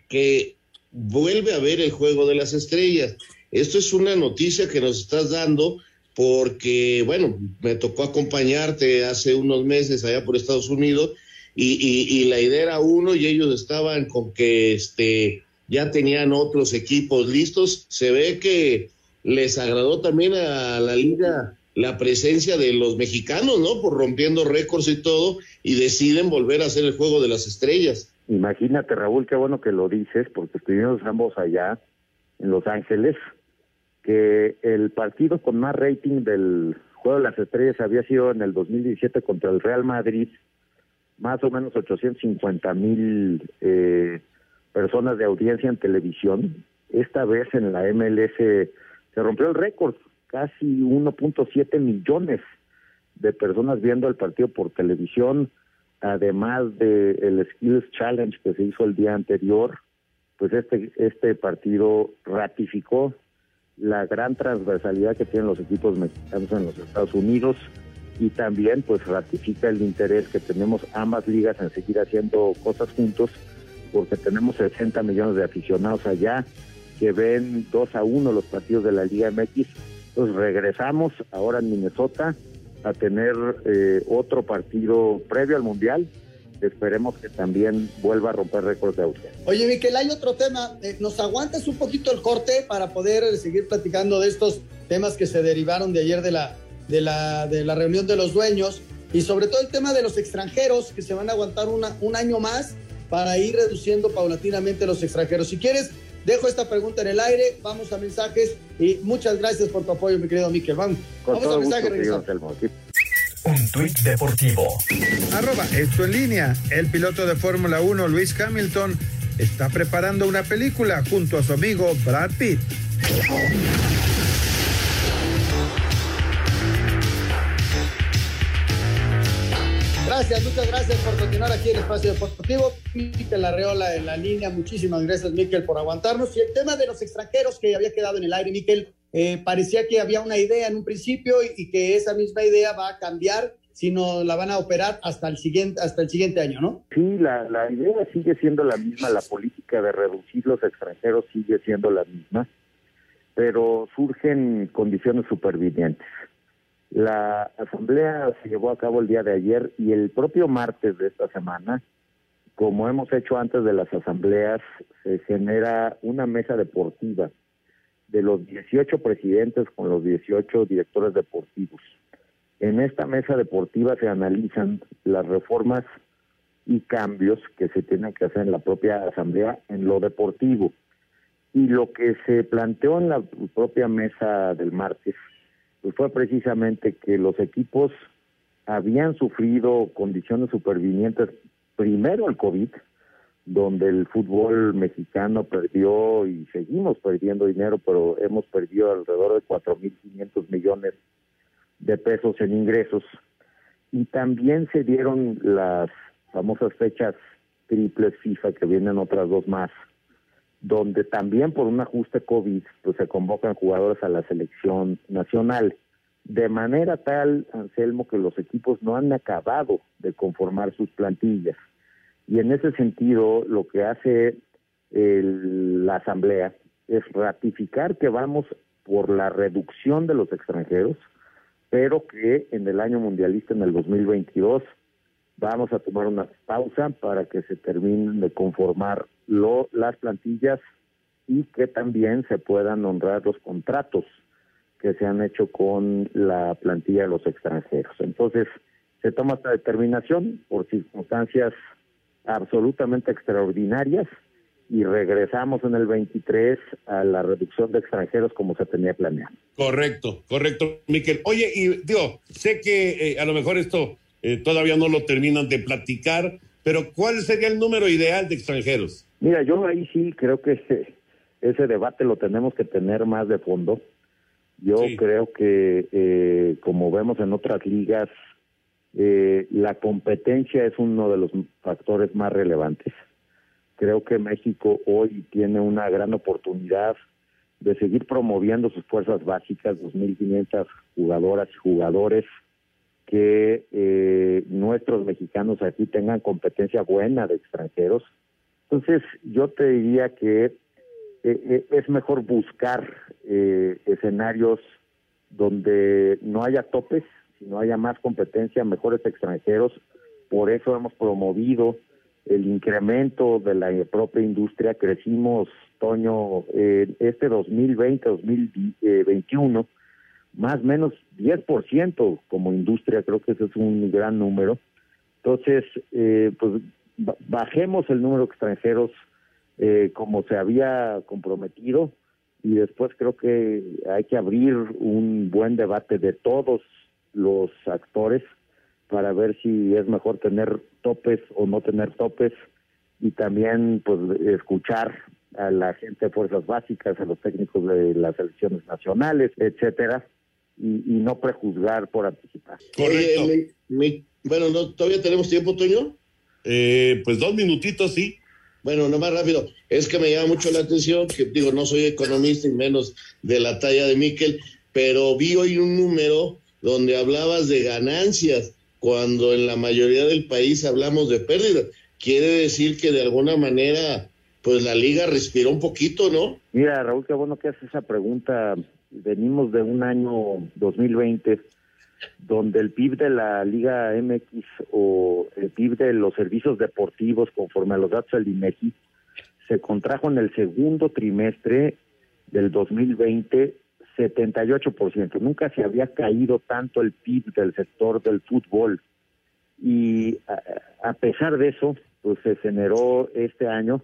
que vuelve a ver el juego de las estrellas. Esto es una noticia que nos estás dando porque, bueno, me tocó acompañarte hace unos meses allá por Estados Unidos y, la idea era uno y ellos estaban con que este, ya tenían otros equipos listos. Se ve que les agradó también a la liga la presencia de los mexicanos, ¿no? Por rompiendo récords y todo, y deciden volver a hacer el juego de las estrellas. Imagínate, Raúl, qué bueno que lo dices, porque estuvimos ambos allá en Los Ángeles que el partido con más rating del Juego de las Estrellas había sido en el 2017 contra el Real Madrid, más o menos 850 mil eh, personas de audiencia en televisión. Esta vez en la MLS se rompió el récord, casi 1.7 millones de personas viendo el partido por televisión, además de el Skills Challenge que se hizo el día anterior, pues este este partido ratificó la gran transversalidad que tienen los equipos mexicanos en los Estados Unidos y también pues ratifica el interés que tenemos ambas ligas en seguir haciendo cosas juntos porque tenemos 60 millones de aficionados allá que ven 2 a 1 los partidos de la Liga MX. Entonces regresamos ahora en Minnesota a tener eh, otro partido previo al Mundial esperemos que también vuelva a romper récords de audiencia. Oye, Miquel, hay otro tema. Eh, ¿Nos aguantas un poquito el corte para poder seguir platicando de estos temas que se derivaron de ayer de la, de la, de la reunión de los dueños? Y sobre todo el tema de los extranjeros, que se van a aguantar una, un año más para ir reduciendo paulatinamente los extranjeros. Si quieres, dejo esta pregunta en el aire, vamos a mensajes y muchas gracias por tu apoyo, mi querido Miquel. Vamos, vamos a mensajes. Un tuit deportivo. Arroba esto en línea. El piloto de Fórmula 1, Luis Hamilton, está preparando una película junto a su amigo Brad Pitt. Gracias, muchas gracias por continuar aquí en Espacio Deportivo. Miquel Arreola en la línea, muchísimas gracias, Miquel, por aguantarnos. Y el tema de los extranjeros que había quedado en el aire, Miquel, eh, parecía que había una idea en un principio y, que esa misma idea va a cambiar si no la van a operar hasta el siguiente hasta el siguiente año, ¿no? Sí, la, la idea sigue siendo la misma, la política de reducir los extranjeros sigue siendo la misma, pero surgen condiciones supervivientes. La asamblea se llevó a cabo el día de ayer y el propio martes de esta semana, como hemos hecho antes de las asambleas, se genera una mesa deportiva de los 18 presidentes con los 18 directores deportivos. En esta mesa deportiva se analizan las reformas y cambios que se tienen que hacer en la propia asamblea en lo deportivo. Y lo que se planteó en la propia mesa del martes pues fue precisamente que los equipos habían sufrido condiciones supervivientes primero el COVID, donde el fútbol mexicano perdió y seguimos perdiendo dinero, pero hemos perdido alrededor de 4.500 millones de pesos en ingresos. Y también se dieron las famosas fechas triples FIFA, que vienen otras dos más, donde también por un ajuste COVID pues se convocan jugadores a la selección nacional. De manera tal, Anselmo, que los equipos no han acabado de conformar sus plantillas Y en ese sentido, lo que hace el- la Asamblea es ratificar que vamos por la reducción de los extranjeros, pero que en el año mundialista, en el 2022, vamos a tomar una pausa para que se terminen de conformar lo- las plantillas y que también se puedan honrar los contratos que se han hecho con la plantilla de los extranjeros. Entonces, se toma esta determinación por circunstancias absolutamente extraordinarias y regresamos en el 23 a la reducción de extranjeros como se tenía planeado. Correcto, correcto, Miquel. Oye, y digo, sé que eh, a lo mejor esto eh, todavía no lo terminan de platicar, pero ¿cuál sería el número ideal de extranjeros? Mira, yo ahí sí creo que ese, ese debate lo tenemos que tener más de fondo. Yo creo que, eh, como vemos en otras ligas, eh, la competencia es uno de los factores más relevantes. Creo que México hoy tiene una gran oportunidad de seguir promoviendo sus fuerzas básicas, 2.500 jugadoras y jugadores, que eh, nuestros mexicanos aquí tengan competencia buena de extranjeros. Entonces, yo te diría que eh, eh, es mejor buscar eh, escenarios donde no haya topes, sino haya más competencia, mejores extranjeros. Por eso hemos promovido el incremento de la propia industria. Crecimos, Toño, este 2020-2021, más o menos 10% como industria, creo que ese es un gran número. Entonces, eh, pues ba- bajemos el número de extranjeros eh, como se había comprometido y después creo que hay que abrir un buen debate de todos los actores para ver si es mejor tener topes o no tener topes y también pues escuchar a la gente de fuerzas básicas, a los técnicos de las selecciones nacionales, etcétera, y, y no prejuzgar por anticipar. Mi- bueno, no, ¿todavía tenemos tiempo, Toño? Eh, pues dos minutitos, sí. Bueno, no más rápido. Es que me llama mucho la atención, que digo, no soy economista y menos de la talla de Miquel, pero vi hoy un número donde hablabas de ganancias, cuando en la mayoría del país hablamos de pérdidas. Quiere decir que de alguna manera, pues la liga respiró un poquito, ¿no? Mira, Raúl, qué bueno que haces esa pregunta. Venimos de un año 2020 donde el PIB de la Liga MX o el PIB de los servicios deportivos, conforme a los datos del INEGI, se contrajo en el segundo trimestre del 2020 78%. Nunca se había caído tanto el PIB del sector del fútbol. Y a, a pesar de eso, pues se generó este año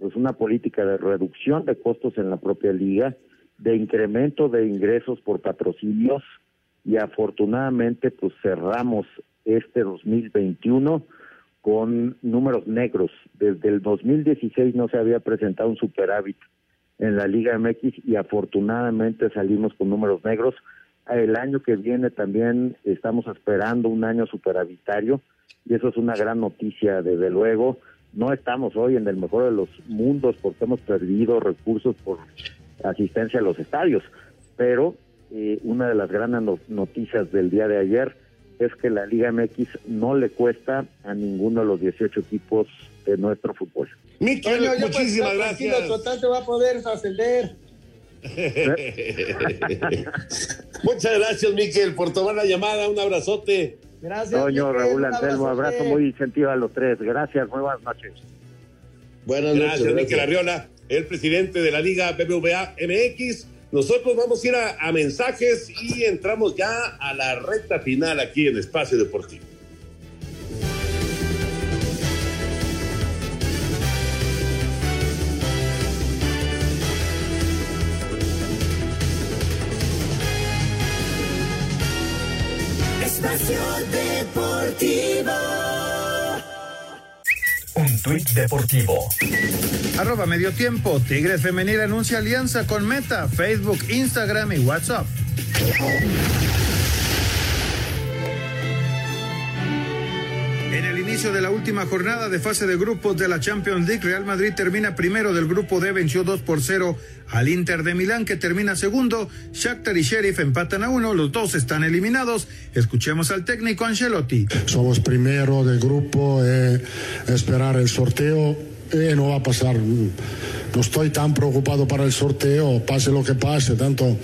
pues una política de reducción de costos en la propia liga, de incremento de ingresos por patrocinios y afortunadamente pues cerramos este 2021 con números negros. Desde el 2016 no se había presentado un superávit en la Liga MX y afortunadamente salimos con números negros. El año que viene también estamos esperando un año superavitario y eso es una gran noticia, desde luego. No estamos hoy en el mejor de los mundos porque hemos perdido recursos por asistencia a los estadios, pero eh, una de las grandes no- noticias del día de ayer es que la Liga MX no le cuesta a ninguno de los 18 equipos de nuestro fútbol. Puedes muchísimas tranquilo, gracias. Total te va a poder ascender. Muchas gracias, Miquel, por tomar la llamada. Un abrazote. Gracias. Miquel, Raúl, Anselmo, abrazo muy sentido a los tres. Gracias, muy buenas noches. Buenas Gracias, noches. Miquel gracias. Arriola, el presidente de la Liga BBVA MX. Nosotros vamos a ir a, a mensajes y entramos ya a la recta final aquí en Espacio Deportivo. Deportivo. Un tuit deportivo. Arroba medio tiempo. Tigres Femenil anuncia alianza con Meta, Facebook, Instagram y WhatsApp. Inicio de la última jornada de fase de grupos de la Champions League, Real Madrid termina primero del grupo D, venció 2 por 0 al Inter de Milán, que termina segundo. Shakhtar y Sheriff empatan a uno, los dos están eliminados. Escuchemos al técnico Ancelotti. Somos primero del grupo, eh, esperar el sorteo. Eh, no va a pasar, no estoy tan preocupado para el sorteo, pase lo que pase, tanto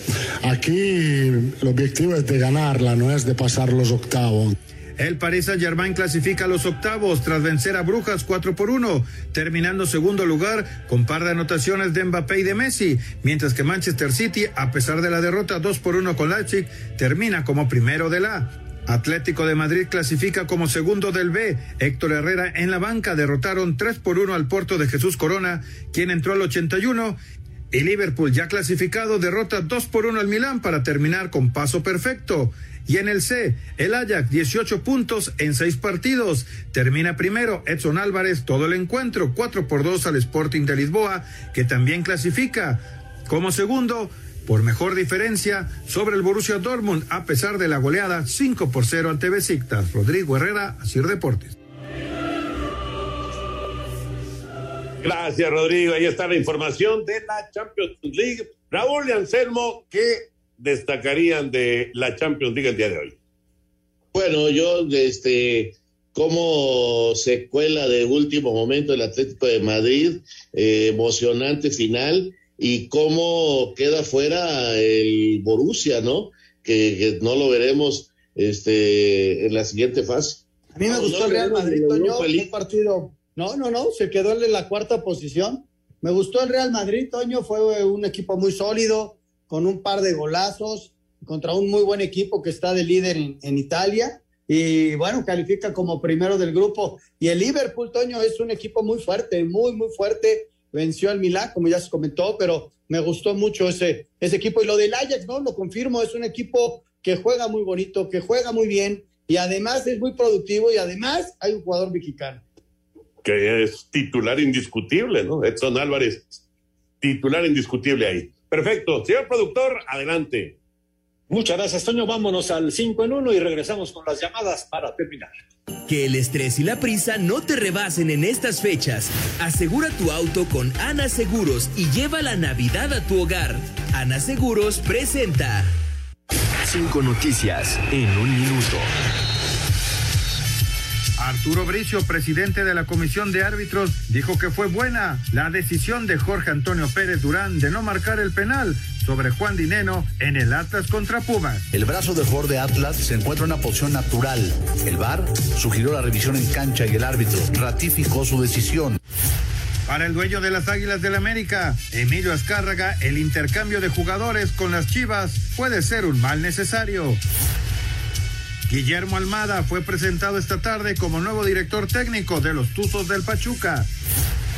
aquí el objetivo es de ganarla, no es de pasar los octavos. El Paris Saint-Germain clasifica a los octavos tras vencer a Brujas 4 por 1, terminando segundo lugar con par de anotaciones de Mbappé y de Messi, mientras que Manchester City, a pesar de la derrota 2 por 1 con Leipzig, termina como primero de la. Atlético de Madrid clasifica como segundo del B. Héctor Herrera en la banca derrotaron 3 por 1 al Porto de Jesús Corona, quien entró al 81. Y Liverpool ya clasificado derrota 2 por 1 al Milán para terminar con paso perfecto. Y en el C, el Ajax, 18 puntos en 6 partidos. Termina primero Edson Álvarez todo el encuentro, 4 por 2 al Sporting de Lisboa, que también clasifica. Como segundo, por mejor diferencia sobre el Borussia Dortmund, a pesar de la goleada 5 por 0 ante Besiktas. Rodrigo Herrera, Asir Deportes. Gracias, Rodrigo. Ahí está la información de la Champions League. Raúl y Anselmo, ¿qué destacarían de la Champions League el día de hoy? Bueno, yo, este, como secuela de último momento el Atlético de Madrid, eh, emocionante final, y cómo queda fuera el Borussia, ¿no? Que, que, no lo veremos este, en la siguiente fase. A mí me no, gustó no, el Real Madrid, Toño, un partido. No, no, no, se quedó en la cuarta posición. Me gustó el Real Madrid, Toño, fue un equipo muy sólido, con un par de golazos, contra un muy buen equipo que está de líder en, Italia. Y bueno, califica como primero del grupo. Y el Liverpool, Toño, es un equipo muy fuerte, muy, muy fuerte. Venció al Milán, como ya se comentó, pero me gustó mucho ese, ese equipo. Y lo del Ajax, ¿no? Lo confirmo, es un equipo que juega muy bonito, que juega muy bien y además es muy productivo y además hay un jugador mexicano. Que es titular indiscutible, ¿no? Edson Álvarez, titular indiscutible ahí. Perfecto. Señor productor, adelante. Muchas gracias, Toño. Vámonos al 5 en 1 y regresamos con las llamadas para terminar. Que el estrés y la prisa no te rebasen en estas fechas. Asegura tu auto con Ana Seguros y lleva la Navidad a tu hogar. Ana Seguros presenta. Cinco noticias en un minuto. Arturo Bricio, presidente de la Comisión de Árbitros, dijo que fue buena la decisión de Jorge Antonio Pérez Durán de no marcar el penal sobre Juan Dineno en el Atlas contra Pumas. El brazo del jugador de Atlas se encuentra en una posición natural. El VAR sugirió la revisión en cancha y el árbitro ratificó su decisión. Para el dueño de las Águilas del América, Emilio Azcárraga, el intercambio de jugadores con las Chivas puede ser un mal necesario. Guillermo Almada fue presentado esta tarde como nuevo director técnico de los Tuzos del Pachuca.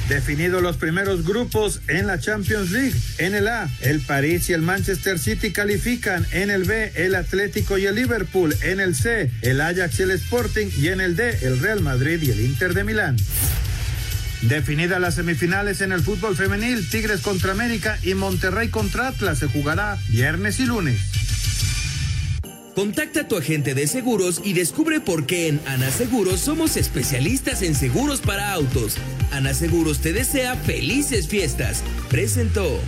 Definidos los primeros grupos en la Champions League. En el A, el París y el Manchester City califican. En el B, el Atlético y el Liverpool. En el C, el Ajax y el Sporting. Y en el D, el Real Madrid y el Inter de Milán. Definidas las semifinales en el fútbol femenil, Tigres contra América y Monterrey contra Atlas se jugará viernes y lunes. Contacta a tu agente de seguros y descubre por qué en Ana Seguros somos especialistas en seguros para autos. Ana Seguros te desea felices fiestas. Presentó.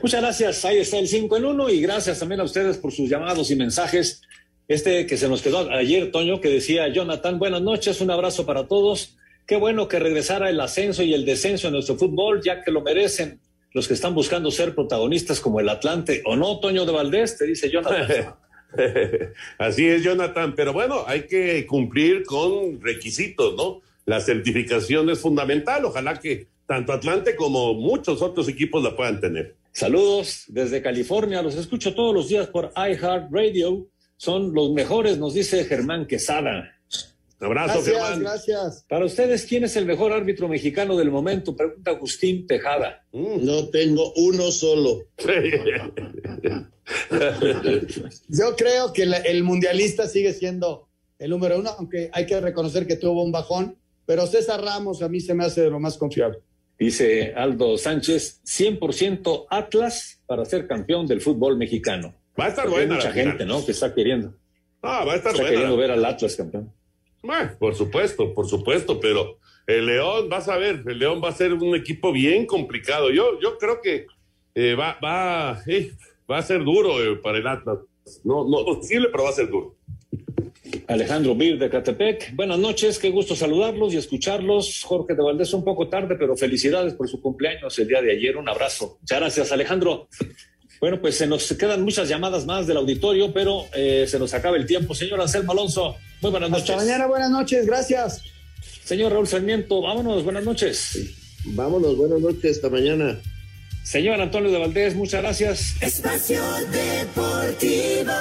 Muchas gracias. Ahí está el 5 en 1 y gracias también a ustedes por sus llamados y mensajes. Este que se nos quedó ayer, Toño, que decía Jonathan, buenas noches, un abrazo para todos. Qué bueno que regresara el ascenso y el descenso en nuestro fútbol, ya que lo merecen los que están buscando ser protagonistas como el Atlante, ¿o no, Toño de Valdés? Te dice Jonathan. Así es, Jonathan, pero bueno, hay que cumplir con requisitos, ¿no? La certificación es fundamental, ojalá que tanto Atlante como muchos otros equipos la puedan tener. Saludos desde California, los escucho todos los días por iHeartRadio, son los mejores, nos dice Germán Quesada. Abrazo, gracias, Germán. gracias. Para ustedes, ¿quién es el mejor árbitro mexicano del momento? Pregunta Agustín Tejada. No tengo uno solo. Yo creo que el mundialista sigue siendo el número uno, aunque hay que reconocer que tuvo un bajón, pero César Ramos a mí se me hace de lo más confiable. Dice Aldo Sánchez, 100% Atlas para ser campeón del fútbol mexicano. Va a estar Porque hay buena mucha la final. gente, ¿no? Que está queriendo. Ah, va a estar está buena. queriendo ver al Atlas campeón. Bueno, por supuesto, por supuesto, pero el León, vas a ver, el León va a ser un equipo bien complicado. Yo, yo creo que eh, va, va, eh, va a ser duro eh, para el Atlas. No, no posible, pero va a ser duro. Alejandro Bir de Catepec. Buenas noches, qué gusto saludarlos y escucharlos. Jorge de Valdés, un poco tarde, pero felicidades por su cumpleaños el día de ayer. Un abrazo. Muchas gracias, Alejandro. Bueno, pues se nos quedan muchas llamadas más del auditorio, pero eh, se nos acaba el tiempo. Señor Anselmo Alonso, muy buenas noches. Hasta mañana, buenas noches, gracias. Señor Raúl Sarmiento, vámonos, buenas noches. Vámonos, buenas noches, hasta mañana. Señor Antonio de Valdés, muchas gracias. Espacio Deportivo.